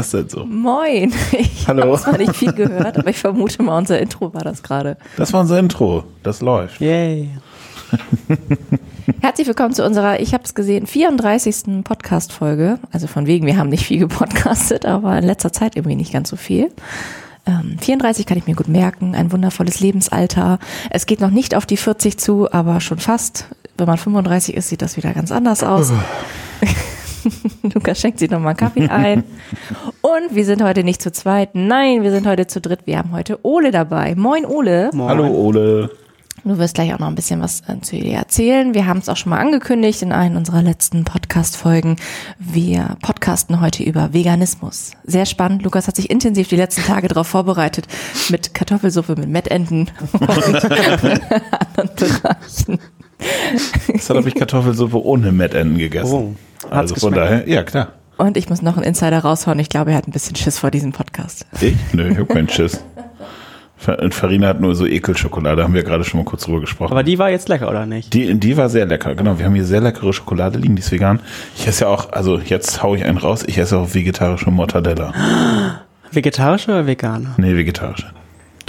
Das denn so? Moin. Ich Hallo. habe zwar nicht viel gehört, aber ich vermute mal, unser Intro war das gerade. Das war unser Intro. Das läuft. Yay. Herzlich willkommen zu unserer, ich habe es gesehen, 34. Podcast-Folge. Also von wegen, wir haben nicht viel gepodcastet, aber in letzter Zeit irgendwie nicht ganz so viel. Ähm, 34 kann ich mir gut merken, ein wundervolles Lebensalter. Es geht noch nicht auf die 40 zu, aber schon fast. Wenn man 35 ist, sieht das wieder ganz anders aus. Lukas schenkt sich nochmal Kaffee ein. Und wir sind heute nicht zu zweit. Nein, wir sind heute zu dritt. Wir haben heute Ole dabei. Moin, Ole. Moin. Hallo Ole. Du wirst gleich auch noch ein bisschen was äh, zu dir erzählen. Wir haben es auch schon mal angekündigt in einer unserer letzten Podcast-Folgen. Wir podcasten heute über Veganismus. Sehr spannend. Lukas hat sich intensiv die letzten Tage darauf vorbereitet mit Kartoffelsuppe, mit Mettenten und anderen Bereichen. Gestern habe ich Kartoffelsuppe ohne Mettenden gegessen. Oh. Also Hat's von geschmeckt? daher, ja klar. Und ich muss noch einen Insider raushauen. Ich glaube, er hat ein bisschen Schiss vor diesem Podcast. Ich? Nö, ich habe keinen Schiss. Und Farina hat nur so Ekelschokolade, haben wir gerade schon mal kurz drüber gesprochen. Aber die war jetzt lecker, oder nicht? Die, die war sehr lecker, genau. Wir haben hier sehr leckere Schokolade liegen, die ist vegan. Ich esse ja auch, also jetzt hau ich einen raus, ich esse auch vegetarische Mortadella. Vegetarisch oder veganer? Nee, vegetarische.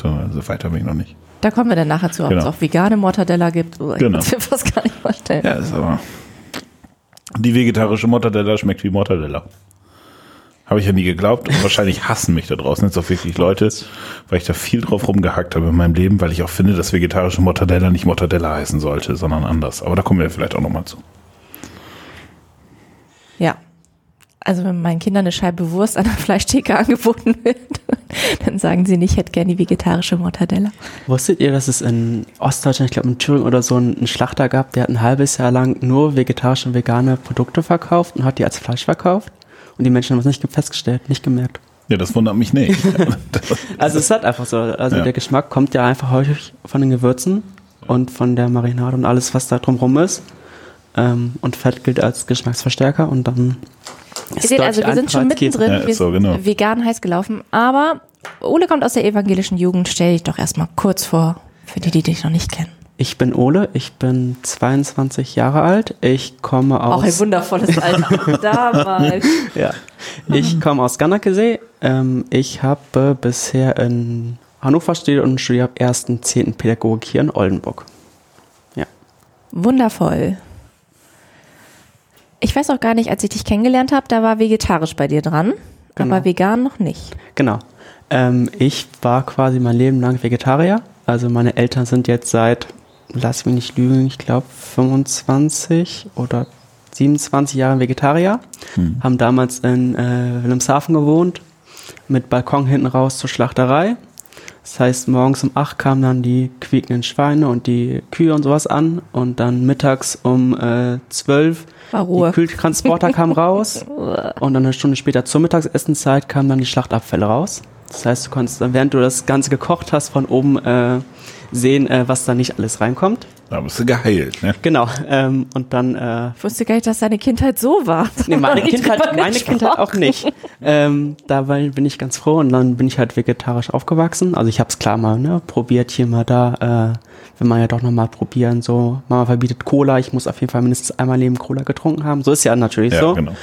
So, also weiter bin ich noch nicht. Da kommen wir dann nachher zu, ob Genau. es auch vegane Mortadella gibt. Oh, ich Genau. kann mir fast gar nicht vorstellen. Ja, ist aber. Die vegetarische Mortadella schmeckt wie Mortadella. Habe ich ja nie geglaubt und wahrscheinlich hassen mich da draußen jetzt auch wirklich Leute, weil ich da viel drauf rumgehackt habe in meinem Leben, weil ich auch finde, dass vegetarische Mortadella nicht Mortadella heißen sollte, sondern anders. Aber da kommen wir vielleicht auch nochmal zu. Ja. Also wenn meinen Kindern eine Scheibe Wurst an der Fleischtheke angeboten wird, dann sagen sie nicht, ich hätte gerne die vegetarische Mortadella. Wusstet ihr, dass es in Ostdeutschland, ich glaube in Thüringen oder so, einen Schlachter gab, der hat ein halbes Jahr lang nur vegetarische und vegane Produkte verkauft und hat die als Fleisch verkauft? Und die Menschen haben es nicht festgestellt, nicht gemerkt. Ja, das wundert mich nicht. Also es ist halt einfach so. Also Ja. der Geschmack kommt ja einfach häufig von den Gewürzen und von der Marinade und alles, was da drumherum ist. Ähm, und Fett gilt als Geschmacksverstärker und dann Ihr seht also, wir sind schon mittendrin. Ja, ist wir so, genau. sind vegan heiß gelaufen. Aber Ole kommt aus der evangelischen Jugend. Stell dich doch erstmal kurz vor, für die, die dich noch nicht kennen. Ich bin Ole, ich bin 22 Jahre alt. Ich komme aus. Auch ein wundervolles Alter. Damals. Ja. Ich komme aus Ganakesee. Ähm, ich habe bisher in Hannover studiert und studiere ab 1.10. Pädagogik hier in Oldenburg. Ja. Wundervoll. Ich weiß auch gar nicht, als ich dich kennengelernt habe, da war vegetarisch bei dir dran. Genau. Aber vegan noch nicht. Genau. Ähm, ich war quasi mein Leben lang Vegetarier. Also meine Eltern sind jetzt seit, lass mich nicht lügen, ich glaube 25 oder 27 Jahre Vegetarier. Haben damals in äh, Wilhelmshaven gewohnt, mit Balkon hinten raus zur Schlachterei. Das heißt, morgens um 8 kamen dann die quiekenden Schweine und die Kühe und sowas an. Und dann mittags um äh, 12 War Ruhe. die Kühltransporter kamen raus. Und dann eine Stunde später zur Mittagsessenzeit kamen dann die Schlachtabfälle raus. Das heißt, du konntest dann, während du das Ganze gekocht hast, von oben äh, sehen, äh, was da nicht alles reinkommt. Da bist du geheilt, ne? Genau. Ähm, und dann äh, Ich wusste gar nicht, dass deine Kindheit so war. Nee, meine Kindheit, meine Kindheit auch nicht. Ähm, dabei bin ich ganz froh und dann bin ich halt vegetarisch aufgewachsen. Also ich habe es klar mal ne, probiert hier mal da. Äh, will man ja doch noch mal probieren. So, Mama verbietet Cola. Ich muss auf jeden Fall mindestens einmal Leben Cola getrunken haben. So ist ja natürlich Ja, so. genau.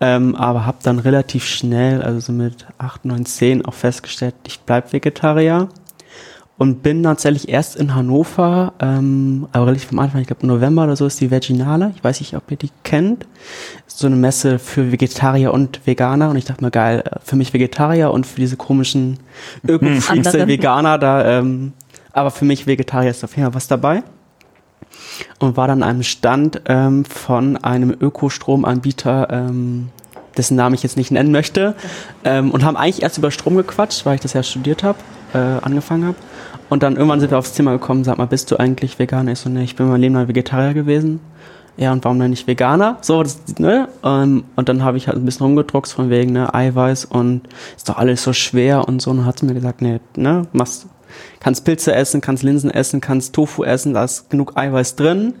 Ähm, aber habe dann relativ schnell, also so mit 8, 9, 10 auch festgestellt, ich bleib Vegetarier. Und bin tatsächlich erst in Hannover, ähm, aber relativ am Anfang, ich glaube im November oder so ist die Veginale. Ich weiß nicht, ob ihr die kennt. Ist so eine Messe für Vegetarier und Veganer. Und ich dachte mir, geil, äh, für mich Vegetarier und für diese komischen Öko-Freaks der. Veganer da, ähm, aber für mich Vegetarier ist auf jeden Fall was dabei. Und war dann an einem Stand ähm, von einem Ökostromanbieter, ähm, dessen Namen ich jetzt nicht nennen möchte, ähm, und haben eigentlich erst über Strom gequatscht, weil ich das ja studiert habe, äh, angefangen habe. Und dann irgendwann sind wir aufs Thema gekommen, sag mal, bist du eigentlich Veganer? Ich so, ne, ich bin mein Leben lang Vegetarier gewesen. Ja, und warum denn nicht Veganer? So, das, ne? Ähm, und dann habe ich halt ein bisschen rumgedruckt von wegen, ne, Eiweiß und ist doch alles so schwer und so. Und dann hat sie mir gesagt, ne, ne, machst, kannst Pilze essen, kannst Linsen essen, kannst Tofu essen, da ist genug Eiweiß drin,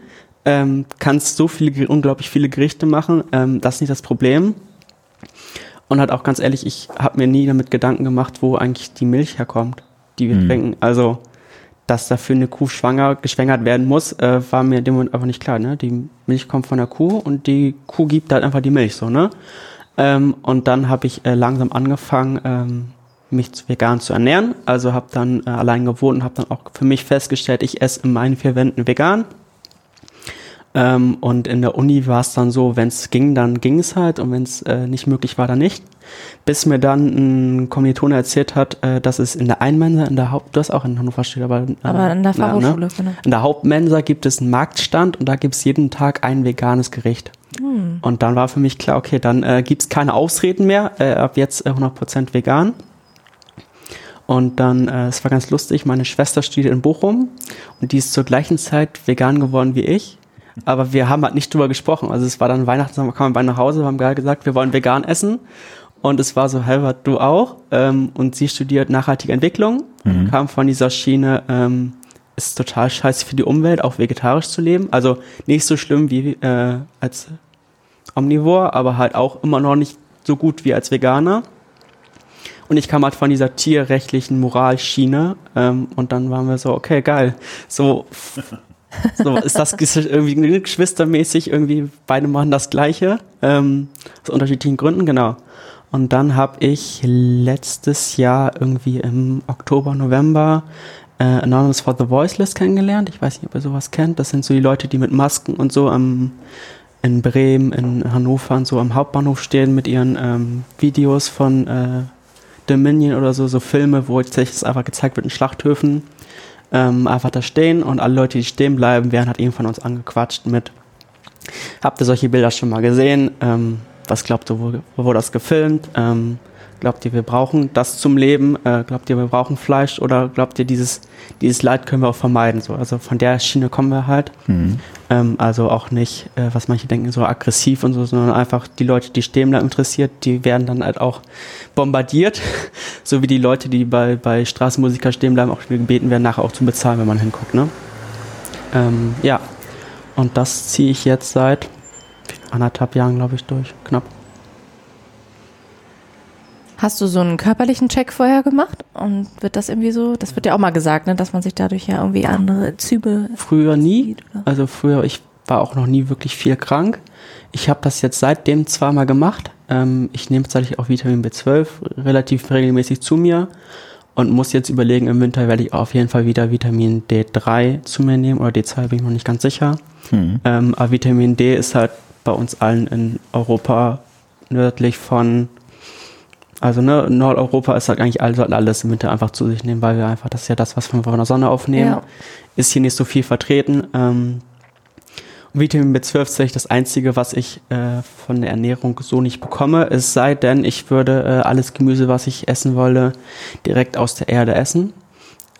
ähm, kannst so viele, unglaublich viele Gerichte machen, ähm, das ist nicht das Problem. Und halt auch ganz ehrlich, ich habe mir nie damit Gedanken gemacht, wo eigentlich die Milch herkommt, die wir Mhm. trinken. Also, dass dafür eine Kuh schwanger, geschwängert werden muss, äh, war mir in dem Moment einfach nicht klar. Ne? Die Milch kommt von der Kuh und die Kuh gibt halt einfach die Milch so, ne? Ähm, und dann habe ich äh, langsam angefangen, ähm, mich vegan zu ernähren. Also habe dann äh, allein gewohnt und habe dann auch für mich festgestellt, ich esse in meinen vier Wänden vegan. Ähm, und in der Uni war es dann so, wenn es ging, dann ging es halt und wenn es äh, nicht möglich war, dann nicht. Bis mir dann ein Kommilitone erzählt hat, äh, dass es in der Einmensa, in der Haupt, du hast auch in Hannover steht, aber, äh, Aber in der na, Fachhochschule, ne? genau. In der Hauptmensa gibt es einen Marktstand und da gibt es jeden Tag ein veganes Gericht. Und dann war für mich klar, okay, dann äh, gibt es keine Ausreden mehr, äh, ab jetzt äh, 100% vegan. Und dann, äh, es war ganz lustig, meine Schwester studiert in Bochum und die ist zur gleichen Zeit vegan geworden wie ich. Aber wir haben halt nicht drüber gesprochen. Also es war dann Weihnachten, dann kamen wir beide nach Hause, haben gerade gesagt, wir wollen vegan essen. Und es war so, Halbert, du auch. Ähm, und sie studiert nachhaltige Entwicklung, kam von dieser Schiene, ähm, ist total scheiße für die Umwelt, auch vegetarisch zu leben. Also nicht so schlimm wie äh, als Omnivor, aber halt auch immer noch nicht so gut wie als Veganer. Und ich kam halt von dieser tierrechtlichen Moralschiene ähm, und dann waren wir so, okay, geil. So, so ist das irgendwie geschwistermäßig, irgendwie beide machen das Gleiche, ähm, aus unterschiedlichen Gründen, genau. Und dann habe ich letztes Jahr irgendwie im Oktober, November äh, Anonymous for the Voiceless kennengelernt. Ich weiß nicht, ob ihr sowas kennt. Das sind so die Leute, die mit Masken und so am, in Bremen, in Hannover und so am Hauptbahnhof stehen mit ihren ähm, Videos von äh, Dominion oder so, so Filme, wo tatsächlich einfach gezeigt wird in Schlachthöfen. Ähm, einfach da stehen und alle Leute, die stehen bleiben, werden halt eben von uns angequatscht mit Habt ihr solche Bilder schon mal gesehen? Ähm, was glaubt ihr, wo, wo wurde das gefilmt? Ähm, glaubt ihr, wir brauchen das zum Leben? Äh, glaubt ihr, wir brauchen Fleisch? Oder glaubt ihr, dieses, dieses Leid können wir auch vermeiden? So, also von der Schiene kommen wir halt. Ähm, also auch nicht, äh, was manche denken, so aggressiv und so, sondern einfach die Leute, die stehen bleiben interessiert, die werden dann halt auch bombardiert. so wie die Leute, die bei, bei Straßenmusiker stehen bleiben, auch gebeten werden, nachher auch zu bezahlen, wenn man hinguckt. Ne? Ähm, ja, und das ziehe ich jetzt seit anderthalb Jahren, glaube ich, durch. Knapp. Hast du so einen körperlichen Check vorher gemacht? Und wird das irgendwie so, das wird ja auch mal gesagt, ne, dass man sich dadurch ja irgendwie andere Züge Früher nie. sieht, oder? Also früher, ich war auch noch nie wirklich viel krank. Ich habe das jetzt seitdem zweimal gemacht. Ähm, ich nehme tatsächlich auch Vitamin B12 relativ regelmäßig zu mir und muss jetzt überlegen, im Winter werde ich auf jeden Fall wieder Vitamin D3 zu mir nehmen oder D2, bin ich noch nicht ganz sicher. Hm. Ähm, aber Vitamin D ist halt bei uns allen in Europa nördlich von, also ne, Nordeuropa ist halt eigentlich alles, alles im Winter einfach zu sich nehmen, weil wir einfach, das ist ja das, was wir von der Sonne aufnehmen, Ja. ist hier nicht so viel vertreten. Ähm, und Vitamin B12 ist tatsächlich das Einzige, was ich äh, von der Ernährung so nicht bekomme, es sei denn, ich würde äh, alles Gemüse, was ich essen wolle, direkt aus der Erde essen.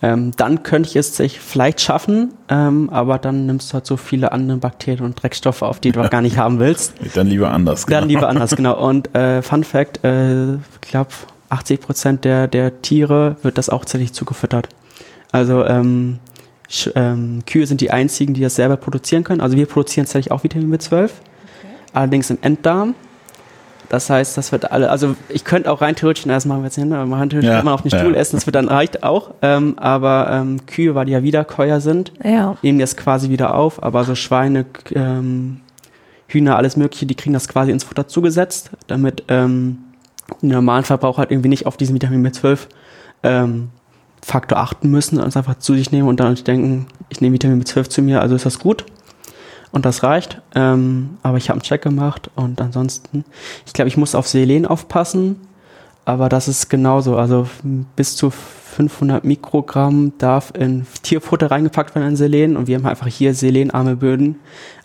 Ähm, dann könnte ich es sich vielleicht schaffen, ähm, aber dann nimmst du halt so viele andere Bakterien und Dreckstoffe auf, die du auch gar nicht haben willst. Dann lieber anders. Dann genau. lieber anders, genau. Und äh, Fun Fact, äh, ich glaube, 80 Prozent der, der Tiere wird das auch tatsächlich zugefüttert. Also ähm, Sch ähm, Kühe sind die einzigen, die das selber produzieren können. Also wir produzieren tatsächlich auch Vitamin B12, allerdings im Enddarm. Das heißt, das wird alle, also ich könnte auch rein theoretisch, na, das machen wir jetzt hin, aber rein theoretisch Ja, kann man auf den ja. Stuhl essen, das wird dann reicht auch. Ähm, aber ähm, Kühe, weil die ja Wiederkäuer sind, Ja. nehmen das quasi wieder auf, aber so Schweine, ähm, Hühner, alles mögliche, die kriegen das quasi ins Futter zugesetzt, damit ähm, die normalen Verbraucher halt irgendwie nicht auf diesen Vitamin B12 ähm, Faktor achten müssen und es einfach zu sich nehmen und dann denken, ich nehme Vitamin B12 zu mir, also ist das gut. Und das reicht. Ähm, aber ich habe einen Check gemacht und ansonsten, ich glaube, ich muss auf Selen aufpassen, aber das ist genauso. Also bis zu 500 Mikrogramm darf in Tierfutter reingepackt werden in Selen und wir haben einfach hier selenarme Böden.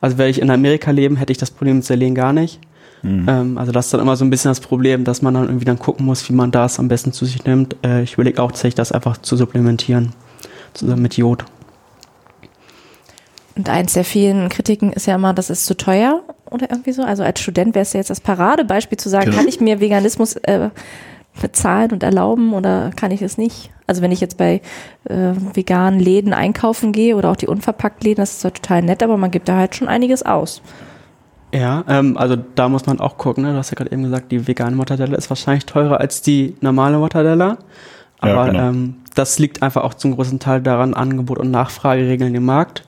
Also wäre ich in Amerika leben, hätte ich das Problem mit Selen gar nicht. Ähm, also das ist dann immer so ein bisschen das Problem, dass man dann irgendwie dann gucken muss, wie man das am besten zu sich nimmt. Äh, ich überlege auch tatsächlich, das einfach zu supplementieren, zusammen mit Jod. Und eins der vielen Kritiken ist ja immer, das ist zu teuer oder irgendwie so. Also als Student wäre es ja jetzt das Paradebeispiel zu sagen, Genau. kann ich mir Veganismus äh, bezahlen und erlauben oder kann ich es nicht? Also wenn ich jetzt bei äh, veganen Läden einkaufen gehe oder auch die unverpackt Läden, das ist zwar total nett, aber man gibt da halt schon einiges aus. Ja, ähm, also da muss man auch gucken. Ne? Du hast ja gerade eben gesagt, die vegane Mortadella ist wahrscheinlich teurer als die normale Mortadella. Ja, Aber genau. ähm, das liegt einfach auch zum großen Teil daran, Angebot und Nachfrage regeln den Markt.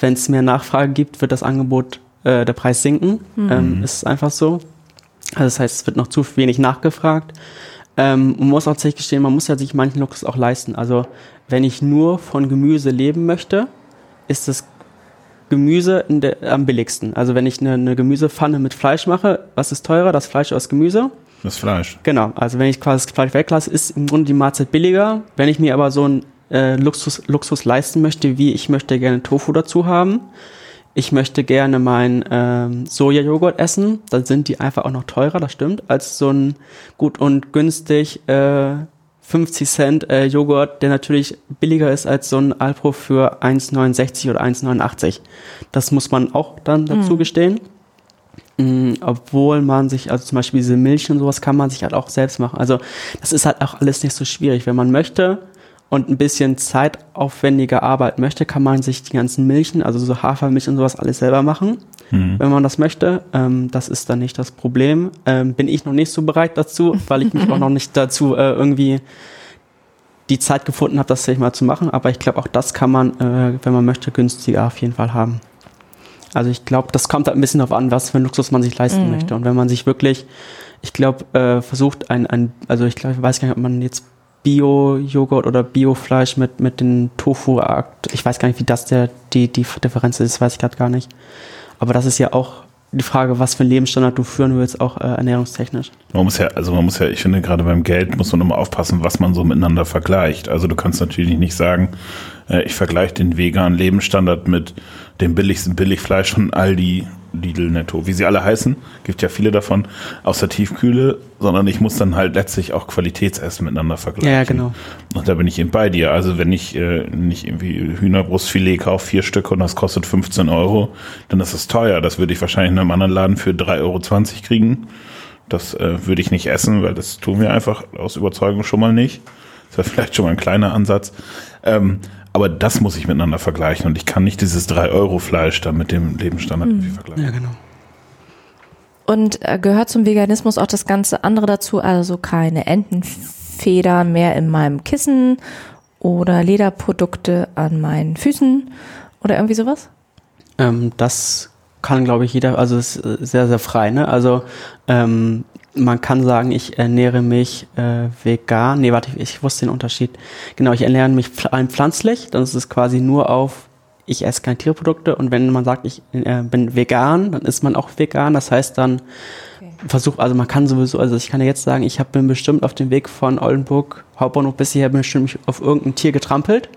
Wenn es mehr Nachfrage gibt, wird das Angebot, äh, der Preis sinken. Ähm, ist einfach so. Also das heißt, es wird noch zu wenig nachgefragt. Ähm, man muss auch tatsächlich gestehen, man muss ja sich manchen Luxus auch leisten. Also wenn ich nur von Gemüse leben möchte, ist das Gemüse in der, am billigsten. Also wenn ich eine, eine Gemüsepfanne mit Fleisch mache, was ist teurer, das Fleisch oder das Gemüse? Das Fleisch. Genau, also wenn ich quasi das Fleisch weglasse, ist im Grunde die Mahlzeit billiger. Wenn ich mir aber so einen äh, Luxus, Luxus leisten möchte, wie ich möchte gerne Tofu dazu haben, ich möchte gerne meinen ähm, Sojajoghurt essen, dann sind die einfach auch noch teurer, das stimmt, als so ein gut und günstig äh, 50 Cent äh, Joghurt, der natürlich billiger ist als so ein Alpro für 1,69 oder 1,89. Das muss man auch dann dazu Mhm. gestehen. Mm, obwohl man sich, also zum Beispiel diese Milch und sowas kann man sich halt auch selbst machen. Also das ist halt auch alles nicht so schwierig. Wenn man möchte und ein bisschen zeitaufwendige Arbeit möchte, kann man sich die ganzen Milchen, also so Hafermilch und sowas alles selber machen, wenn man das möchte. Ähm, das ist dann nicht das Problem. Ähm, bin ich noch nicht so bereit dazu, weil ich mich auch noch nicht dazu äh, irgendwie die Zeit gefunden habe, das tatsächlich mal zu machen. Aber ich glaube, auch das kann man, äh, wenn man möchte, günstiger auf jeden Fall haben. Also ich glaube, das kommt halt ein bisschen darauf an, was für einen Luxus man sich leisten Mhm. möchte. Und wenn man sich wirklich, ich glaube, äh, versucht ein, ein, also ich glaube, ich weiß gar nicht, ob man jetzt Bio-Joghurt oder Bio-Fleisch mit, mit den Tofu-Akt, ich weiß gar nicht, wie das der, die, die Differenz ist, weiß ich gerade gar nicht. Aber das ist ja auch die Frage, was für einen Lebensstandard du führen willst, auch äh, ernährungstechnisch. Man muss ja, also man muss ja, ich finde gerade beim Geld muss man immer aufpassen, was man so miteinander vergleicht. Also du kannst natürlich nicht sagen, äh, ich vergleiche den veganen Lebensstandard mit dem billigsten Billigfleisch von Aldi, Lidl, Netto, wie sie alle heißen. Gibt ja viele davon aus der Tiefkühle, sondern ich muss dann halt letztlich auch Qualitätsessen miteinander vergleichen. Ja, genau. Und da bin ich eben bei dir. Also wenn ich äh, nicht irgendwie Hühnerbrustfilet kaufe, vier Stück und das kostet 15 Euro, dann ist es teuer. Das würde ich wahrscheinlich in einem anderen Laden für 3,20 Euro kriegen. Das äh, würde ich nicht essen, weil das tun wir einfach aus Überzeugung schon mal nicht. Das wäre vielleicht schon mal ein kleiner Ansatz. Ähm, aber das muss ich miteinander vergleichen und ich kann nicht dieses 3-Euro-Fleisch da mit dem Lebensstandard irgendwie vergleichen. Ja, genau. Und äh, gehört zum Veganismus auch das ganze andere dazu, also keine Entenfedern mehr in meinem Kissen oder Lederprodukte an meinen Füßen oder irgendwie sowas? Ähm, das kann, glaube ich, jeder, also es ist sehr, sehr frei. Ne? Also ähm, man kann sagen, ich ernähre mich äh, vegan. Nee, warte, ich, ich wusste den Unterschied. Genau, ich ernähre mich rein pflanzlich. Dann ist es quasi nur auf, ich esse keine Tierprodukte. Und wenn man sagt, ich äh, bin vegan, dann ist man auch vegan. Das heißt dann, versuch, also man kann sowieso, also ich kann ja jetzt sagen, ich hab, bin bestimmt auf dem Weg von Oldenburg Hauptbahnhof bis hierher bestimmt auf irgendein Tier getrampelt.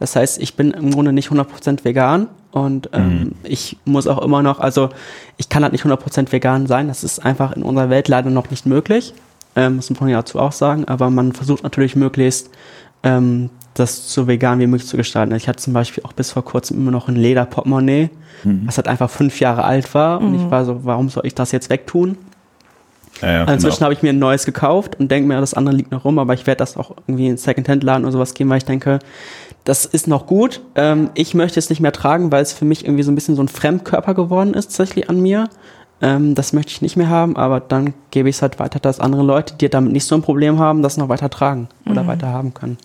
Das heißt, ich bin im Grunde nicht 100% vegan und ähm, ich muss auch immer noch, also ich kann halt nicht 100% vegan sein. Das ist einfach in unserer Welt leider noch nicht möglich. Ähm, muss man ja dazu auch sagen. Aber man versucht natürlich möglichst, ähm, das so vegan wie möglich zu gestalten. Ich hatte zum Beispiel auch bis vor kurzem immer noch ein Lederportemonnaie, was halt einfach fünf Jahre alt war. Und ich war so, warum soll ich das jetzt wegtun? Ja, ja, Inzwischen genau. habe ich mir ein neues gekauft und denke mir, das andere liegt noch rum, aber ich werde das auch irgendwie in Secondhand-Laden oder sowas geben, weil ich denke, das ist noch gut. Ähm, ich möchte es nicht mehr tragen, weil es für mich irgendwie so ein bisschen so ein Fremdkörper geworden ist, tatsächlich an mir. Ähm, das möchte ich nicht mehr haben, aber dann gebe ich es halt weiter, dass andere Leute, die damit nicht so ein Problem haben, das noch weiter tragen oder weiter haben können.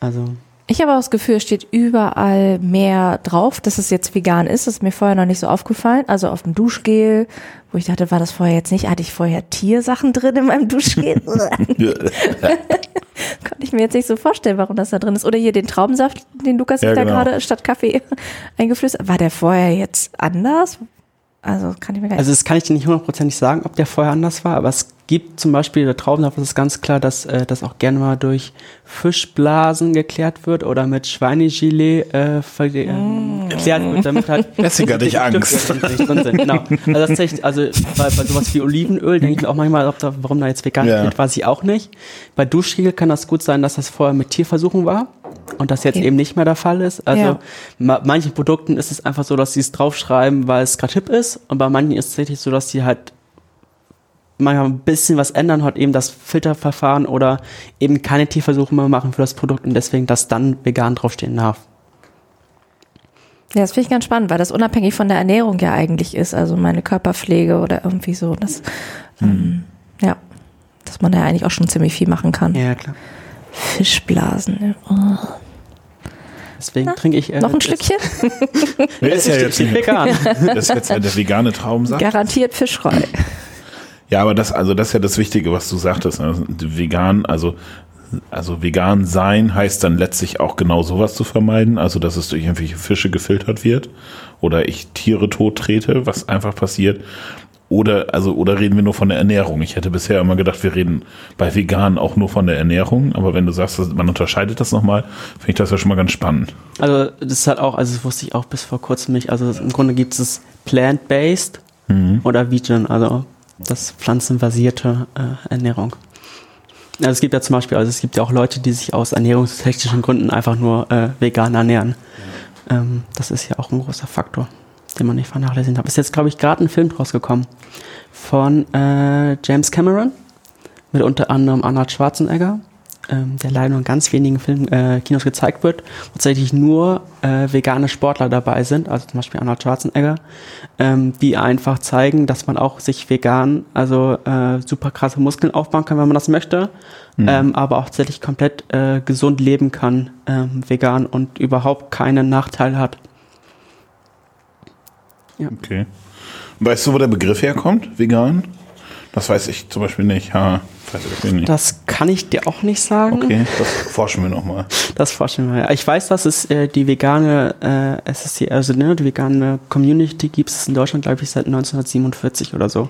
Also, Ich habe auch das Gefühl, es steht überall mehr drauf, dass es jetzt vegan ist. Das ist mir vorher noch nicht so aufgefallen. Also auf dem Duschgel, wo ich dachte, war das vorher jetzt nicht? Hatte ich vorher Tiersachen drin in meinem Duschgel? Konnte ich mir jetzt nicht so vorstellen, warum das da drin ist. Oder hier den Traubensaft, den Lukas Ja, sich da genau. gerade statt Kaffee eingeflößt hat. War der vorher jetzt anders? Also kann ich mir gar nicht. Also das kann ich dir nicht hundertprozentig sagen, ob der vorher anders war, aber es gibt zum Beispiel der Traubensaft, ist ganz klar, dass äh, das auch gerne mal durch Fischblasen geklärt wird oder mit Schweinegilet äh, äh, geklärt wird, damit halt Deswegen hatte ich die Angst. Drin sind. Genau. Also, das echt, also bei, bei sowas wie Olivenöl denke ich mir auch manchmal, ob da, warum da jetzt vegan Ja. steht, weiß ich auch nicht. Bei Duschgel kann das gut sein, dass das vorher mit Tierversuchen war und das jetzt Okay. eben nicht mehr der Fall ist. Also Ja. ma manchen Produkten ist es einfach so, dass sie es draufschreiben, weil es gerade hip ist. Und bei manchen ist es tatsächlich so, dass sie halt manchmal ein bisschen was ändern, halt eben das Filterverfahren oder eben keine Tierversuche mehr machen für das Produkt und deswegen das dann vegan draufstehen darf. Ja, das finde ich ganz spannend, weil das unabhängig von der Ernährung ja eigentlich ist. Also meine Körperpflege oder irgendwie so. Das, ähm, ja, dass man da eigentlich auch schon ziemlich viel machen kann. Ja, klar. Fischblasen. Oh. Deswegen trinke ich. Äh, Noch ein das- Stückchen? Der ist ja jetzt vegan. Das ist jetzt der vegane Traubensaft. Garantiert fischfrei. Ja, aber das, also das ist ja das Wichtige, was du sagtest. Ne? Vegan, also, also vegan sein heißt dann letztlich auch genau sowas zu vermeiden, also dass es durch irgendwelche Fische gefiltert wird oder ich Tiere tot trete, was einfach passiert. Oder, also, oder reden wir nur von der Ernährung? Ich hätte bisher immer gedacht, wir reden bei Veganen auch nur von der Ernährung, aber wenn du sagst, man unterscheidet das nochmal, finde ich das ja schon mal ganz spannend. Also das ist halt auch, also das wusste ich auch bis vor kurzem nicht. Also im Grunde gibt es plant-based Mhm. oder vegan, also das pflanzenbasierte äh, Ernährung. Also es gibt ja zum Beispiel, also es gibt ja auch Leute, die sich aus ernährungstechnischen Gründen einfach nur äh, vegan ernähren. Ähm, das ist ja auch ein großer Faktor, den man nicht vernachlässigen darf. Ist jetzt, glaube ich, gerade ein Film draus gekommen von äh, James Cameron mit unter anderem Arnold Schwarzenegger, ähm, der leider nur in ganz wenigen Film, äh, Kinos gezeigt wird, tatsächlich nur äh, vegane Sportler dabei sind, also zum Beispiel Arnold Schwarzenegger, ähm, die einfach zeigen, dass man auch sich vegan, also äh, super krasse Muskeln aufbauen kann, wenn man das möchte, ähm, aber auch tatsächlich komplett äh, gesund leben kann, ähm, vegan und überhaupt keinen Nachteil hat. Okay. Weißt du, wo der Begriff herkommt? Vegan? Das weiß ich zum Beispiel nicht. Ha, weiß ich wirklich nicht. Das kann ich dir auch nicht sagen. Okay, das forschen wir nochmal. Das forschen wir. Ich weiß, dass es äh, die vegane, äh, die, also ne, die vegane Community gibt es in Deutschland, glaube ich, seit 1947 oder so.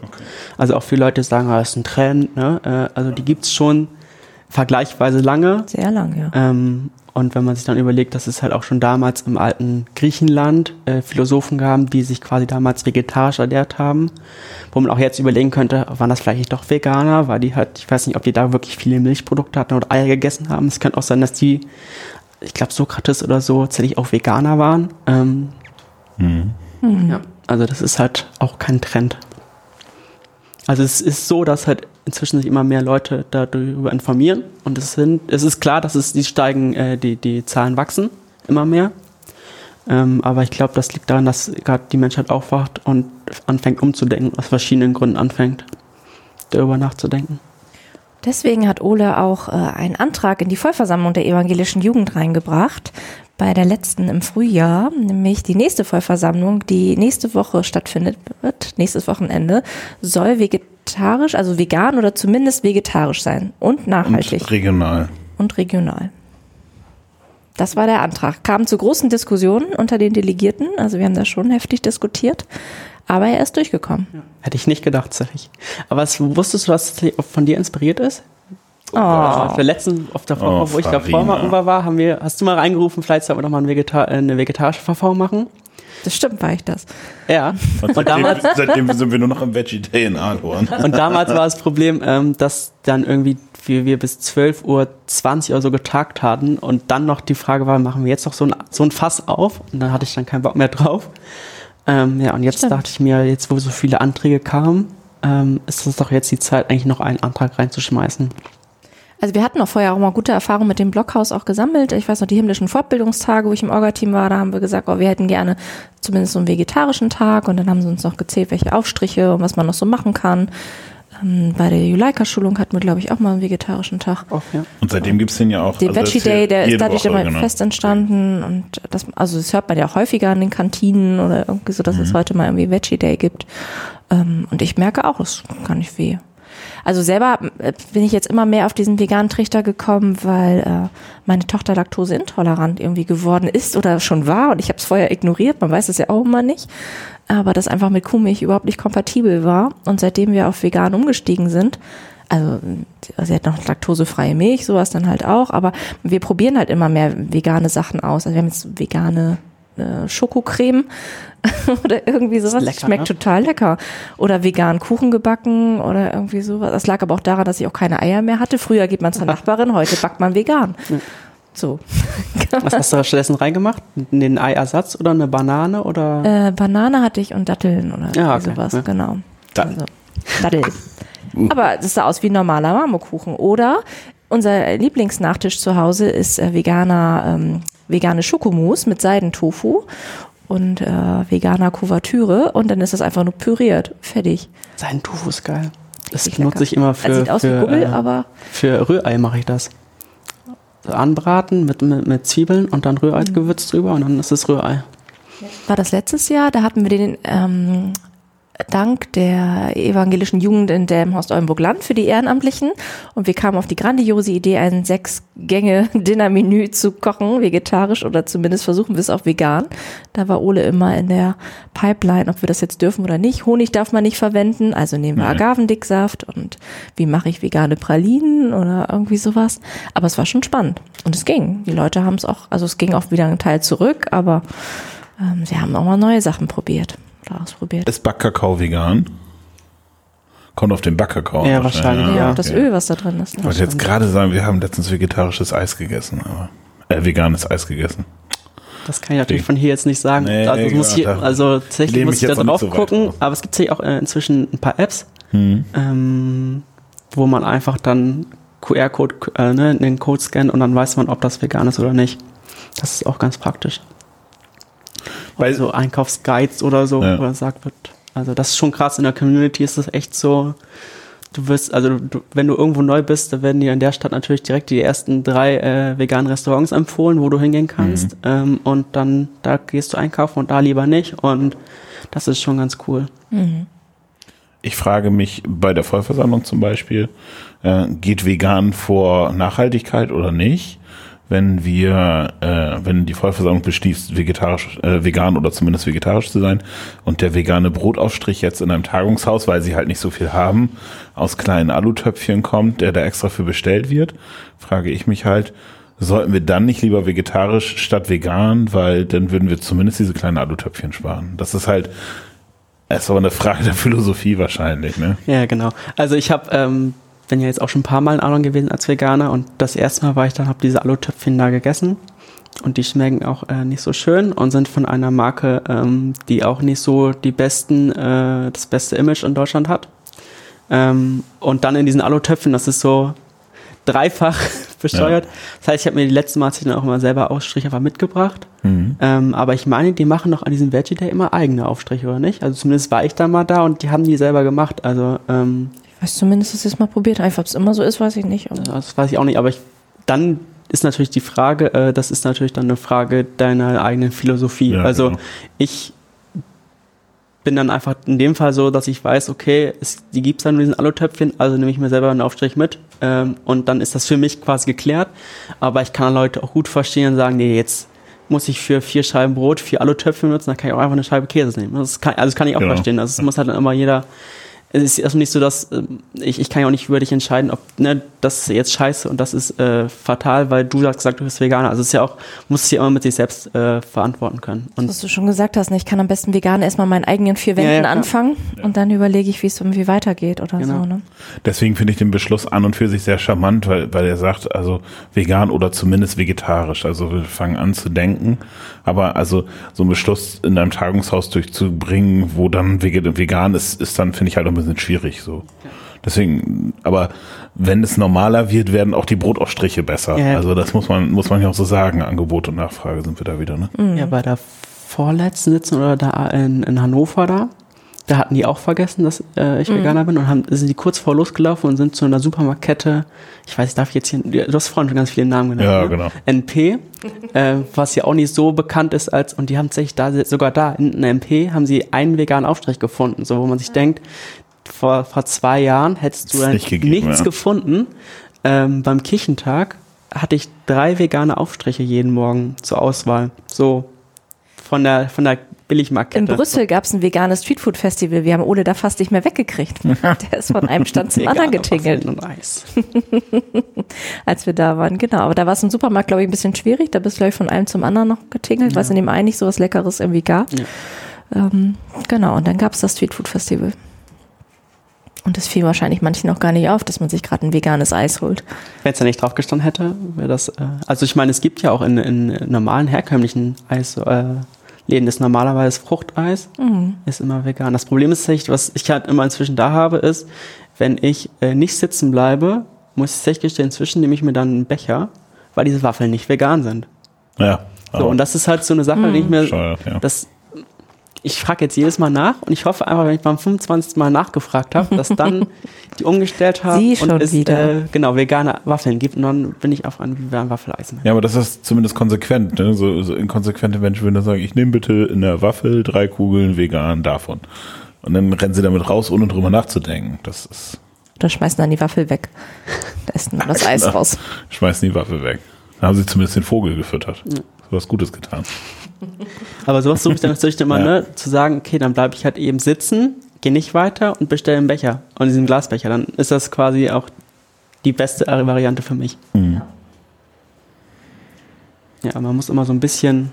Also auch viele Leute sagen, ah, das ist ein Trend. Ne? Äh, also die gibt es schon vergleichsweise lange. Sehr lang, ja. Ähm, und wenn man sich dann überlegt, dass es halt auch schon damals im alten Griechenland äh, Philosophen gab, die sich quasi damals vegetarisch ernährt haben, wo man auch jetzt überlegen könnte, waren das vielleicht nicht doch Veganer, weil die halt, ich weiß nicht, ob die da wirklich viele Milchprodukte hatten oder Eier gegessen haben. Es könnte auch sein, dass die, ich glaube Sokrates oder so, tatsächlich auch Veganer waren. Ähm, Ja, also das ist halt auch kein Trend. Also es ist so, dass halt inzwischen sich immer mehr Leute darüber informieren und es sind, es ist klar, dass es die steigen, äh, die, die Zahlen wachsen immer mehr. Ähm, aber ich glaube, das liegt daran, dass gerade die Menschheit aufwacht und anfängt umzudenken, aus verschiedenen Gründen anfängt, darüber nachzudenken. Deswegen hat Ole auch äh, einen Antrag in die Vollversammlung der evangelischen Jugend reingebracht, bei der letzten im Frühjahr, nämlich die nächste Vollversammlung, die nächste Woche stattfindet wird, nächstes Wochenende, soll vegetarisch, also vegan oder zumindest vegetarisch sein und nachhaltig Und regional. und regional. Das war der Antrag. Kam zu großen Diskussionen unter den Delegierten, also wir haben da schon heftig diskutiert, aber er ist durchgekommen. Hätte ich nicht gedacht, tatsächlich. Aber was, wusstest du, was tatsächlich von dir inspiriert ist? Oh, Auf der letzten, auf der Woche, Oh, wo ich davor mal war, haben wir, hast du mal reingerufen, vielleicht sollten wir doch mal ein Vegeta äh, eine vegetarische Verfahren machen? das stimmt, war ich das. Ja. Und Und seitdem, damals, seitdem sind wir nur noch im Veggie Day in Aalborn. und damals war das Problem, ähm, dass dann irgendwie wir, wir bis 12.20 Uhr oder so getagt hatten und dann noch die Frage war, machen wir jetzt noch so ein, so ein Fass auf? Und dann hatte ich dann keinen Bock mehr drauf. Ähm, ja, und jetzt Stimmt. dachte ich mir, jetzt wo so viele Anträge kamen, ähm, ist es doch jetzt die Zeit, eigentlich noch einen Antrag reinzuschmeißen. Also wir hatten auch vorher auch mal gute Erfahrungen mit dem Blockhaus auch gesammelt. Ich weiß noch, die himmlischen Fortbildungstage, wo ich im Orga-Team war, da haben wir gesagt, oh, wir hätten gerne zumindest so einen vegetarischen Tag und dann haben sie uns noch gezählt, welche Aufstriche und was man noch so machen kann. Ähm, bei der Juleika-Schulung hatten wir, glaube ich, auch mal einen vegetarischen Tag. Auch, ja. Und seitdem gibt's den ja auch. Den also Veggie Day, der ist dadurch Woche, immer genau. fest entstanden und das, also das hört man ja auch häufiger an den Kantinen oder irgendwie so, dass es heute mal irgendwie Veggie Day gibt. Ähm, und ich merke auch, es kann nicht weh. Also selber äh, bin ich jetzt immer mehr auf diesen veganen Trichter gekommen, weil äh, meine Tochter laktoseintolerant irgendwie geworden ist oder schon war und ich habe es vorher ignoriert, man weiß es ja auch immer nicht, aber das einfach mit Kuhmilch überhaupt nicht kompatibel war und seitdem wir auf vegan umgestiegen sind, also sie hat noch laktosefreie Milch, sowas dann halt auch, aber wir probieren halt immer mehr vegane Sachen aus. Also wir haben jetzt vegane äh, Schokocreme oder irgendwie sowas. lecker, Schmeckt ne? total lecker. Oder vegan Kuchen gebacken oder irgendwie sowas. Das lag aber auch daran, dass ich auch keine Eier mehr hatte. Früher geht man zur Nachbarin, heute backt man vegan. So. Was hast du stattdessen reingemacht? Den Eiersatz oder eine Banane oder? Äh, Banane hatte ich und Datteln oder Ja, okay, sowas, ja. genau. Datteln. Also, Datteln. Aber das sah aus wie ein normaler Marmorkuchen. Oder unser Lieblingsnachtisch zu Hause ist äh, veganer, ähm, vegane Schokomousse mit Seidentofu und äh, veganer Kuvertüre und dann ist das einfach nur püriert. Fertig. Sein Tofu ist geil. Das Richtig lecker. ich immer für, Das sieht aus für, wie Gummel, äh, aber für Rührei mache ich das. Anbraten mit, mit, mit Zwiebeln und dann Rührei-Gewürz drüber und dann ist es Rührei. war das letztes Jahr, da hatten wir den ähm, dank der evangelischen Jugend in Delmenhorst-Oldenburg-Land für die Ehrenamtlichen. Und wir kamen auf die grandiose Idee, ein Sechs-Gänge-Dinnermenü zu kochen, vegetarisch oder zumindest versuchen wir es auch vegan. Da war Ole immer in der Pipeline, ob wir das jetzt dürfen oder nicht. Honig darf man nicht verwenden, also nehmen wir Nee. Agavendicksaft und wie mache ich vegane Pralinen oder irgendwie sowas. Aber es war schon spannend und es ging. Die Leute haben es auch, also es ging auch wieder einen Teil zurück, aber ähm, sie haben auch mal neue Sachen probiert oder ausprobiert. Ist Backkakao vegan? Kommt auf den Backkakao. Ja, wahrscheinlich, Ja, ja. das okay. Öl, was da drin ist. Ich wollte jetzt gerade sagen, wir haben letztens vegetarisches Eis gegessen, aber äh, veganes Eis gegessen. Das kann ich natürlich von hier jetzt nicht sagen. Nee, also, ja, ich, also tatsächlich muss ich da drauf so gucken, raus. aber es gibt sicher auch äh, inzwischen ein paar Apps, Hm. ähm, wo man einfach dann QR-Code, äh, ne, den Code scannt und dann weiß man, ob das vegan ist oder nicht. Das ist auch ganz praktisch. Weil- so Einkaufsguides oder so, Ja. wo gesagt wird. Also das ist schon krass, in der Community ist das echt so. Du wirst, also du, wenn du irgendwo neu bist, da werden dir in der Stadt natürlich direkt die ersten drei äh, veganen Restaurants empfohlen, wo du hingehen kannst. Mhm. Ähm, und dann da gehst du einkaufen und da lieber nicht. Und das ist schon ganz cool. Ich frage mich bei der Vollversammlung zum Beispiel, äh, geht vegan vor Nachhaltigkeit oder nicht? Wenn wir, äh, wenn die Vollversammlung beschließt, vegetarisch, äh, vegan oder zumindest vegetarisch zu sein und der vegane Brotaufstrich jetzt in einem Tagungshaus, weil sie halt nicht so viel haben, aus kleinen Alutöpfchen kommt, der da extra für bestellt wird, frage ich mich halt, sollten wir dann nicht lieber vegetarisch statt vegan, weil dann würden wir zumindest diese kleinen Alutöpfchen sparen. Das ist halt, es ist aber eine Frage der Philosophie wahrscheinlich, ne? Ja, genau. Also ich habe, ähm, bin ja jetzt auch schon ein paar Mal in Adon gewesen als Veganer und das erste Mal war ich dann, habe diese Alutöpfchen da gegessen und die schmecken auch äh, nicht so schön und sind von einer Marke, ähm, die auch nicht so die besten, äh, das beste Image in Deutschland hat. Ähm, und dann in diesen Alutöpfen, das ist so dreifach besteuert. Das heißt, ich habe mir die letzten Mal dann auch immer selber Ausstriche einfach mitgebracht. Mhm. Ähm, aber ich meine, die machen doch an diesem Veggie Day immer eigene Aufstriche, oder nicht? Also zumindest war ich da mal da und die haben die selber gemacht. Also ähm, weiß zumindest, dass ich es mal probiert habe. Ob es immer so ist, weiß ich nicht. Aber das weiß ich auch nicht. Aber ich, dann ist natürlich die Frage, äh, das ist natürlich dann eine Frage deiner eigenen Philosophie. Ja, also genau. ich bin dann einfach in dem Fall so, dass ich weiß, okay, es, die gibt's dann in diesen Alutöpfchen, also nehme ich mir selber einen Aufstrich mit ähm, und dann ist das für mich quasi geklärt. Aber ich kann Leute auch gut verstehen und sagen, nee, jetzt muss ich für vier Scheiben Brot vier Alutöpfe nutzen, dann kann ich auch einfach eine Scheibe Käse nehmen. Das kann, also das kann ich auch Genau. verstehen. Also es muss halt dann immer jeder es ist also nicht so, dass ähm, ich, ich kann ja auch nicht über dich entscheiden, ob ne, das ist jetzt scheiße und das ist äh, fatal, weil du hast gesagt, du bist Veganer. Also es ist ja auch, muss es ja immer mit sich selbst äh, verantworten können. Und was du schon gesagt hast, ne, ich kann am besten vegan erstmal meinen eigenen vier Ja, ja, Wänden klar. anfangen und dann überlege ich, wie es irgendwie weitergeht oder Genau. so. Ne? Deswegen finde ich den Beschluss an und für sich sehr charmant, weil, weil er sagt, also vegan oder zumindest vegetarisch. Also wir fangen an zu denken. Aber also so einen Beschluss in einem Tagungshaus durchzubringen, wo dann vegan ist, ist dann, finde ich halt ein bisschen schwierig so. Deswegen, aber wenn es normaler wird, werden auch die Brotaufstriche besser. Ja, ja. Also das muss man, muss man ja auch so sagen. Angebot und Nachfrage sind wir da wieder, ne? ja, bei der vorletzten Sitzung oder da in, in Hannover da, da hatten die auch vergessen, dass äh, ich Veganer bin und haben, sind die kurz vor losgelaufen und sind zu einer Supermarktkette, ich weiß, darf ich jetzt hier, du hast vorhin schon ganz viele Namen genannt. Ja, ne? genau. NP, äh, was ja auch nicht so bekannt ist als, und die haben tatsächlich da, sogar da in einer MP haben sie einen veganen Aufstrich gefunden, so wo man sich denkt, vor, vor zwei Jahren hättest du dann nicht gegeben, nichts ja. gefunden. Ähm, beim Kirchentag hatte ich drei vegane Aufstriche jeden Morgen zur Auswahl. So von der, von der Billigmarktkette. In Brüssel gab es ein veganes Streetfood-Festival. Wir haben Ole da fast nicht mehr weggekriegt. Der ist von einem Stand zum anderen getingelt, und Eis. als wir da waren. Genau, aber da war es im Supermarkt, glaube ich, ein bisschen schwierig. Da bist du, glaube ich, von einem zum anderen noch getingelt, weil es in dem einen nicht so was Leckeres irgendwie gab. Ja. Ähm, genau, und dann gab es das Streetfood-Festival. Und das fiel wahrscheinlich manchen auch gar nicht auf, dass man sich gerade ein veganes Eis holt. Wenn es da nicht drauf gestanden hätte, wäre das. Äh, also ich meine, es gibt ja auch in, in normalen herkömmlichen Eisläden äh, Läden ist normalerweise Fruchteis, ist immer vegan. Das Problem ist tatsächlich, was ich halt immer inzwischen da habe, ist, wenn ich äh, nicht sitzen bleibe, muss ich tatsächlich gestehen, inzwischen nehme ich mir dann einen Becher, weil diese Waffeln nicht vegan sind. Ja. So, und das ist halt so eine Sache, die ich mir. Bescheuert, ja. Das, ich frage jetzt jedes Mal nach und ich hoffe einfach, wenn ich beim 25. Mal nachgefragt habe, dass dann die umgestellt haben Sie und schon es wieder. Äh, genau vegane Waffeln gibt und dann bin ich auf ein veganen Waffeleis mehr. Ja, aber das ist zumindest konsequent. Ne? So, so inkonsequente Menschen würden dann sagen, ich nehme bitte in der Waffel drei Kugeln vegan davon. Und dann rennen sie damit raus, ohne drüber nachzudenken. Das ist. Oder schmeißen dann die Waffel weg. Da ist nur das Eis Genau. raus. Schmeißen die Waffe weg. Da haben sie zumindest den Vogel gefüttert. So was Gutes getan. Aber sowas suche ich dann natürlich immer, Ja. ne, zu sagen, okay, dann bleibe ich halt eben sitzen, gehe nicht weiter und bestelle einen Becher. Und diesen Glasbecher. Dann ist das quasi auch die beste Variante für mich. Mhm. Ja, man muss immer so ein bisschen,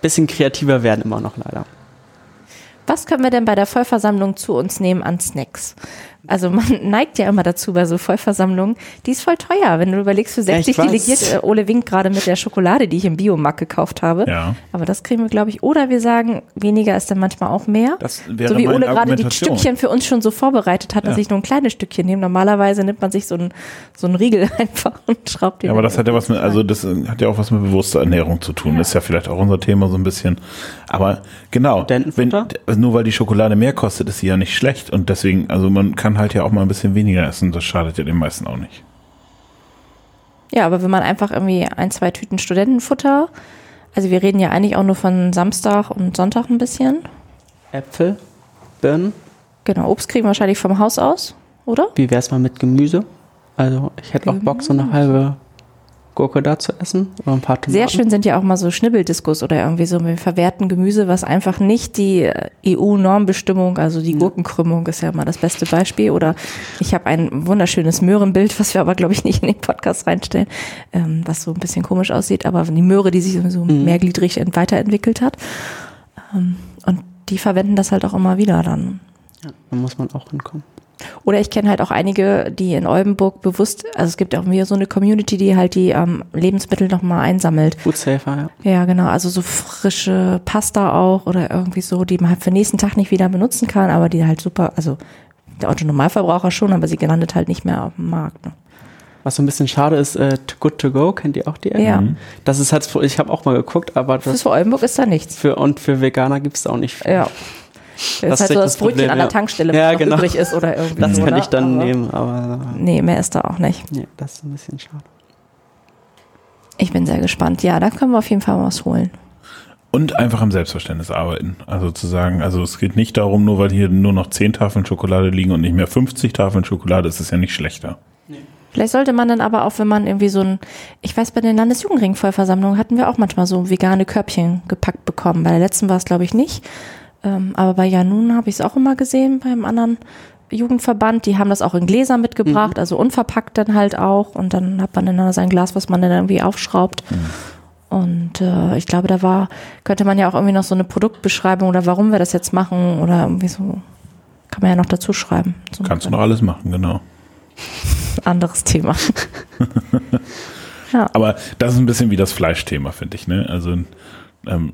bisschen kreativer werden, immer noch leider. Was können wir denn bei der Vollversammlung zu uns nehmen an Snacks? Also man neigt ja immer dazu bei so Vollversammlungen. Die ist voll teuer, wenn du überlegst, für Ja, ich 60 weiß. Delegierte. Ole winkt gerade mit der Schokolade, die ich im Biomarkt gekauft habe. Ja. Aber das kriegen wir, glaube ich. Oder wir sagen, weniger ist dann manchmal auch mehr. Das wäre so wie Ole gerade die. Stückchen für uns schon so vorbereitet hat, dass Ja. ich nur ein kleines Stückchen nehme. Normalerweise nimmt man sich so ein, so Riegel einfach und schraubt den. Ja, aber das hat ja was mit, also das äh, hat ja auch was mit bewusster Ernährung zu tun. Das ist ja vielleicht auch unser Thema so ein bisschen. Aber genau, wenn, nur weil die Schokolade mehr kostet, ist sie ja nicht schlecht. Und deswegen, also man kann halt ja auch mal ein bisschen weniger essen. Das schadet ja den meisten auch nicht. Ja, aber wenn man einfach irgendwie ein, zwei Tüten Studentenfutter, also wir reden ja eigentlich auch nur von Samstag und Sonntag ein bisschen. Äpfel, Birnen. Genau, Obst kriegen wir wahrscheinlich vom Haus aus, oder? Wie wär's mal mit Gemüse? Also, ich hätte auch Bock, so eine halbe Gurke da zu essen. Oder ein paar Tomaten. Sehr schön sind ja auch mal so Schnibbeldiskus oder irgendwie so mit verwerten Gemüse, was einfach nicht die äh, EU-Normbestimmung, also die Gurkenkrümmung ist ja mal das beste Beispiel. Oder ich habe ein wunderschönes Möhrenbild, was wir aber, glaube ich, nicht in den Podcast reinstellen, ähm, was so ein bisschen komisch aussieht, aber die Möhre, die sich so mehrgliedrig ent- weiterentwickelt hat. Ähm, und die verwenden das halt auch immer wieder dann. Ja, da muss man auch hinkommen. Oder ich kenne halt auch einige, die in Oldenburg bewusst, also es gibt auch wieder so eine Community, die halt die ähm, Lebensmittel nochmal einsammelt. Food Safer, ja. Ja, genau. Also so frische Pasta auch oder irgendwie so, die man halt für den nächsten Tag nicht wieder benutzen kann, aber die halt super, also der Otto Normalverbraucher schon, aber sie gelandet halt nicht mehr auf dem Markt. Ne? Was so ein bisschen schade ist, äh, Too Good To Go, kennt ihr auch die App? Ja. Das ist halt, ich habe auch mal geguckt, aber Fürs das für Oldenburg ist da nichts. für, und für Veganer gibt's da auch nicht viel. Ja. Das, Das ist halt so das das Brötchen Problem, an der ja. Tankstelle, Ja, genau. übrig ist oder irgendwie Das so. kann ne? ich dann aber, nehmen, aber Nee, mehr ist da auch nicht. nee, das ist ein bisschen schade. Ich bin sehr gespannt. Ja, da können wir auf jeden Fall was holen. Und einfach am Selbstverständnis arbeiten. Also zu sagen, also es geht nicht darum, nur weil hier nur noch 10 Tafeln Schokolade liegen und nicht mehr 50 Tafeln Schokolade, ist es ja nicht schlechter. Vielleicht sollte man dann aber auch, wenn man irgendwie so ein, ich weiß, bei den Landesjugendring-Vollversammlungen hatten wir auch manchmal so vegane Körbchen gepackt bekommen. Bei der letzten war es, glaube ich, nicht. Ähm, aber bei Janun habe ich es auch immer gesehen, beim anderen Jugendverband. Die haben das auch in Gläsern mitgebracht, also unverpackt dann halt auch. Und dann hat man dann sein Glas, was man dann irgendwie aufschraubt. Und äh, ich glaube, da war, könnte man ja auch irgendwie noch so eine Produktbeschreibung oder warum wir das jetzt machen oder irgendwie so, kann man ja noch dazu schreiben. So Kannst du noch alles machen, genau. anderes Thema. ja. Aber das ist ein bisschen wie das Fleischthema, finde ich. Ne? Also, ähm,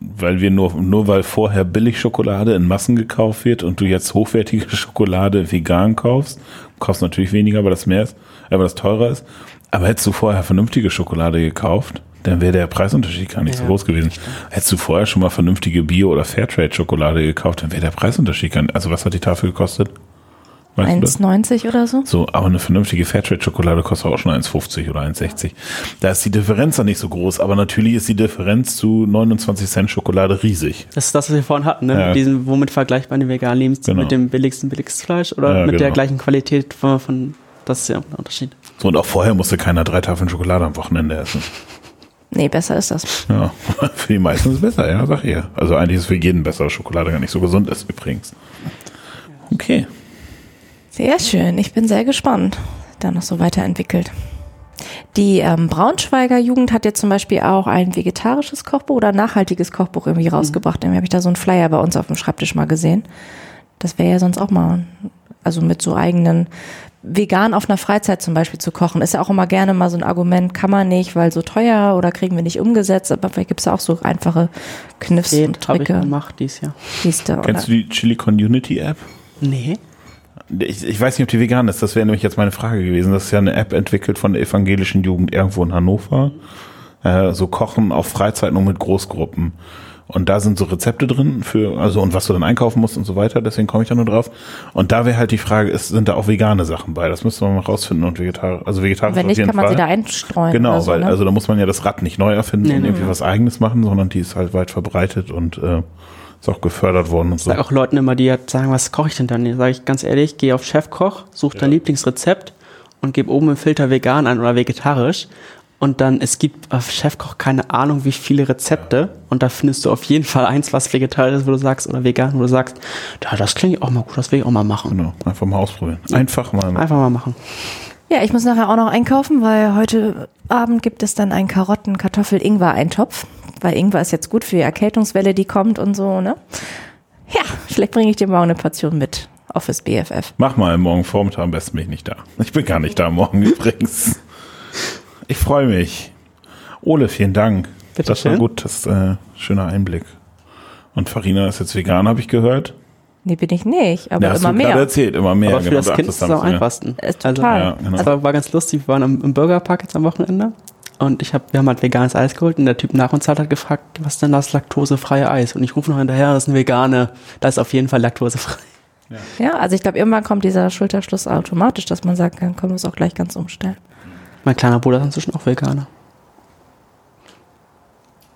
weil wir nur, nur weil vorher Billigschokolade in Massen gekauft wird und du jetzt hochwertige Schokolade vegan kaufst, kaufst natürlich weniger, weil das mehr ist, äh, weil das teurer ist. Aber hättest du vorher vernünftige Schokolade gekauft, dann wäre der Preisunterschied gar nicht so Ja, groß gewesen. Hättest du vorher schon mal vernünftige Bio- oder Fairtrade-Schokolade gekauft, dann wäre der Preisunterschied gar nicht. Also was hat die Tafel gekostet? Weißt du das? 1,90 oder so? So, aber eine vernünftige Fairtrade-Schokolade kostet auch schon 1,50 oder 1,60. Da ist die Differenz dann nicht so groß, aber natürlich ist die Differenz zu 29 Cent Schokolade riesig. Das ist das, was wir vorhin hatten, ne? Ja. Mit diesem, womit vergleichbar die veganen Lebensmittel Genau. mit dem billigsten, billigsten Fleisch oder Ja, mit der genau. gleichen Qualität von, von das ist ja ein Unterschied. So, und auch vorher musste keiner drei Tafeln Schokolade am Wochenende essen. Nee, besser ist das. Ja, für die meisten ist es besser, ja, sag ich ja. Also eigentlich ist es für jeden besser, dass Schokolade gar nicht so gesund ist übrigens. Okay. Sehr schön. Ich bin sehr gespannt. Da noch so weiterentwickelt. Die ähm, Braunschweiger Jugend hat jetzt zum Beispiel auch ein vegetarisches Kochbuch oder nachhaltiges Kochbuch irgendwie rausgebracht. Irgendwie habe ich da so einen Flyer bei uns auf dem Schreibtisch mal gesehen. Das wäre ja sonst auch mal, also mit so eigenen vegan auf einer Freizeit zum Beispiel zu kochen, ist ja auch immer gerne mal so ein Argument, kann man nicht, weil so teuer oder kriegen wir nicht umgesetzt, aber vielleicht gibt es ja auch so einfache Kniffs Den und habe ich Tricke. gemacht dieses Jahr. Kennst du die Chili Community App? Nee. Ich, ich weiß nicht, ob die vegan ist. Das wäre nämlich jetzt meine Frage gewesen. Das ist ja eine App entwickelt von der evangelischen Jugend irgendwo in Hannover. Äh, so Kochen auf Freizeit nur mit Großgruppen. Und da sind so Rezepte drin für, also und was du dann einkaufen musst und so weiter. Deswegen komme ich da nur drauf. Und da wäre halt die Frage, ist, sind da auch vegane Sachen bei? Das müsste man mal rausfinden und vegetarisch, also vegetarisch Wenn nicht, kann man Fall. sie da einstreuen. Genau, so, weil ne? also da muss man ja das Rad nicht neu erfinden Nee, und nee. irgendwie was eigenes machen, sondern die ist halt weit verbreitet und äh, Ist auch gefördert worden und Ich so. sage auch Leuten immer, die halt sagen, was koche ich denn dann? Sage ich ganz ehrlich, geh auf Chefkoch, such dein Lieblingsrezept und gib oben im Filter vegan ein oder vegetarisch. Und dann, es gibt auf Chefkoch keine Ahnung, wie viele Rezepte. Und da findest du auf jeden Fall eins, was vegetarisch ist, wo du sagst, oder vegan, wo du sagst, ja, das klingt auch mal gut, das will ich auch mal machen. Genau, einfach mal ausprobieren. Einfach mal. Einfach mal machen. Ja, ich muss nachher auch noch einkaufen, weil heute Abend gibt es dann einen Karotten, Kartoffel, Ingwer-Eintopf. Weil Ingwer ist jetzt gut für die Erkältungswelle, die kommt und so, ne? Ja, vielleicht bringe ich dir morgen eine Portion mit. Office BFF. Mach mal morgen Vormittag am besten bin ich nicht da. Ich bin gar nicht da morgen übrigens. Ich freue mich. Ole, vielen Dank. Bitte das war schön. gut, das ist äh, schöner Einblick. Und Farina ist jetzt vegan, habe ich gehört. Nee, bin ich nicht, aber Ja, hast immer du gerade mehr. erzählt, immer mehr. Aber für genau, das Kind ist es ja. einfachsten. Total. Ja, genau. Also war ganz lustig, wir waren im, im Burgerpark jetzt am Wochenende und ich hab, wir haben halt veganes Eis geholt und der Typ nach uns hat halt gefragt, was ist denn das laktosefreie Eis? Und ich rufe noch hinterher, das ist ein vegane, das ist auf jeden Fall laktosefrei. Ja, also ich glaube, irgendwann kommt dieser Schulterschluss automatisch, dass man sagt, dann können wir es auch gleich ganz umstellen. Mein kleiner Bruder ist inzwischen auch Veganer.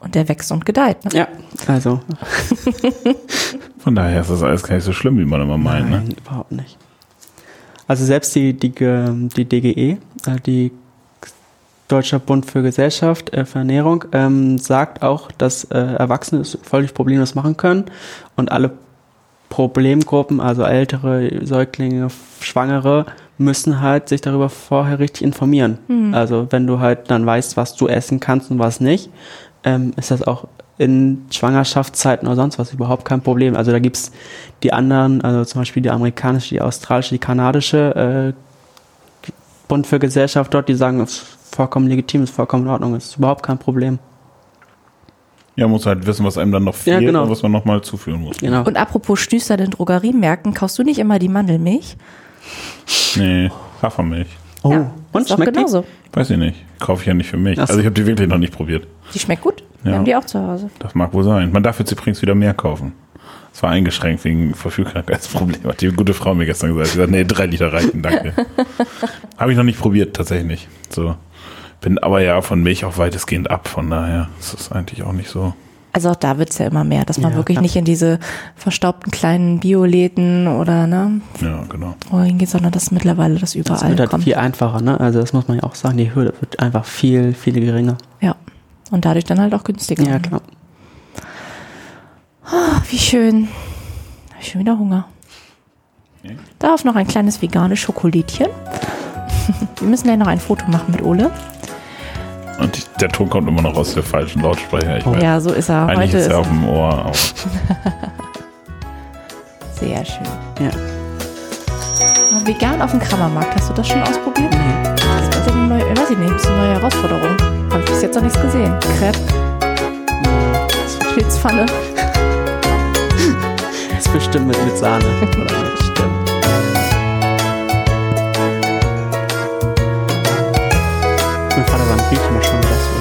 Und der wächst und gedeiht. Ne? Ja, also Von daher ist das alles gar nicht so schlimm, wie man immer meint. Ne? nein, überhaupt nicht. Also selbst die, die, Ge- die DGE, äh, die Deutscher Bund für Gesellschaft äh, für Ernährung, ähm, sagt auch, dass äh, Erwachsene es völlig problemlos machen können und alle Problemgruppen, also ältere Säuglinge, Schwangere, müssen halt sich darüber vorher richtig informieren. Also wenn du halt dann weißt, was du essen kannst und was nicht, ähm, ist das auch in Schwangerschaftszeiten oder sonst was überhaupt kein Problem. Also da gibt's die anderen, also zum Beispiel die amerikanische, die australische, die kanadische äh, Bund für Gesellschaft dort, die sagen, vollkommen legitim, ist vollkommen in Ordnung, ist überhaupt kein Problem. Ja, muss halt wissen, was einem dann noch fehlt Ja, genau. und was man nochmal zuführen muss. Genau. Und apropos Stüßer den Drogeriemärkten, kaufst du nicht immer die Mandelmilch? Nee, Hafermilch. Oh, ja, und schmeckt die? genauso. Weiß ich nicht. Kaufe ich ja nicht für mich. Also ich habe die wirklich noch nicht probiert. Die schmeckt gut. Wir Ja. haben die auch zu Hause. Das mag wohl sein. Man darf jetzt übrigens wieder mehr kaufen. Es war eingeschränkt wegen Verfügbarkeitsproblem. Hat die gute Frau mir gestern gesagt. Sie hat gesagt, nee, drei Liter reichen, danke. Habe ich noch nicht probiert, tatsächlich nicht. So. Bin aber ja von Milch auch weitestgehend ab. Von daher ist es eigentlich auch nicht so. Also auch da wird's ja immer mehr, dass man Ja, wirklich klar. nicht in diese verstaubten kleinen Bioläden oder ne, Ja, genau. wo hingeht, sondern dass mittlerweile das Das überall wird halt kommt. viel einfacher, ne? Also das muss man ja auch sagen, die Hürde wird einfach viel, viel geringer. Ja. Und dadurch dann halt auch günstiger. Ja, klar. Ach, wie schön. Hab ich schon wieder Hunger. Ja. Darauf noch ein kleines veganes Schokolädchen. Wir müssen gleich noch ein Foto machen mit Ole. Und die, der Ton kommt immer noch aus der falschen Lautsprecher. Ich weiß. Ja, so ist er. Eigentlich Heute ist ist er auf dem Ohr. Auch. sehr schön. Ja. Aber Vegan auf dem Krammermarkt, hast du das schon ausprobiert? Nee. Das ist eine neue, weiß ich nicht, das ist eine neue Herausforderung. Habe ich bis jetzt noch nichts gesehen. Crepe, Pilzpfanne. Das ist bestimmt mit, mit Sahne. Oder mit Stimmt. Mein Vater war im Griechen mal schon, das.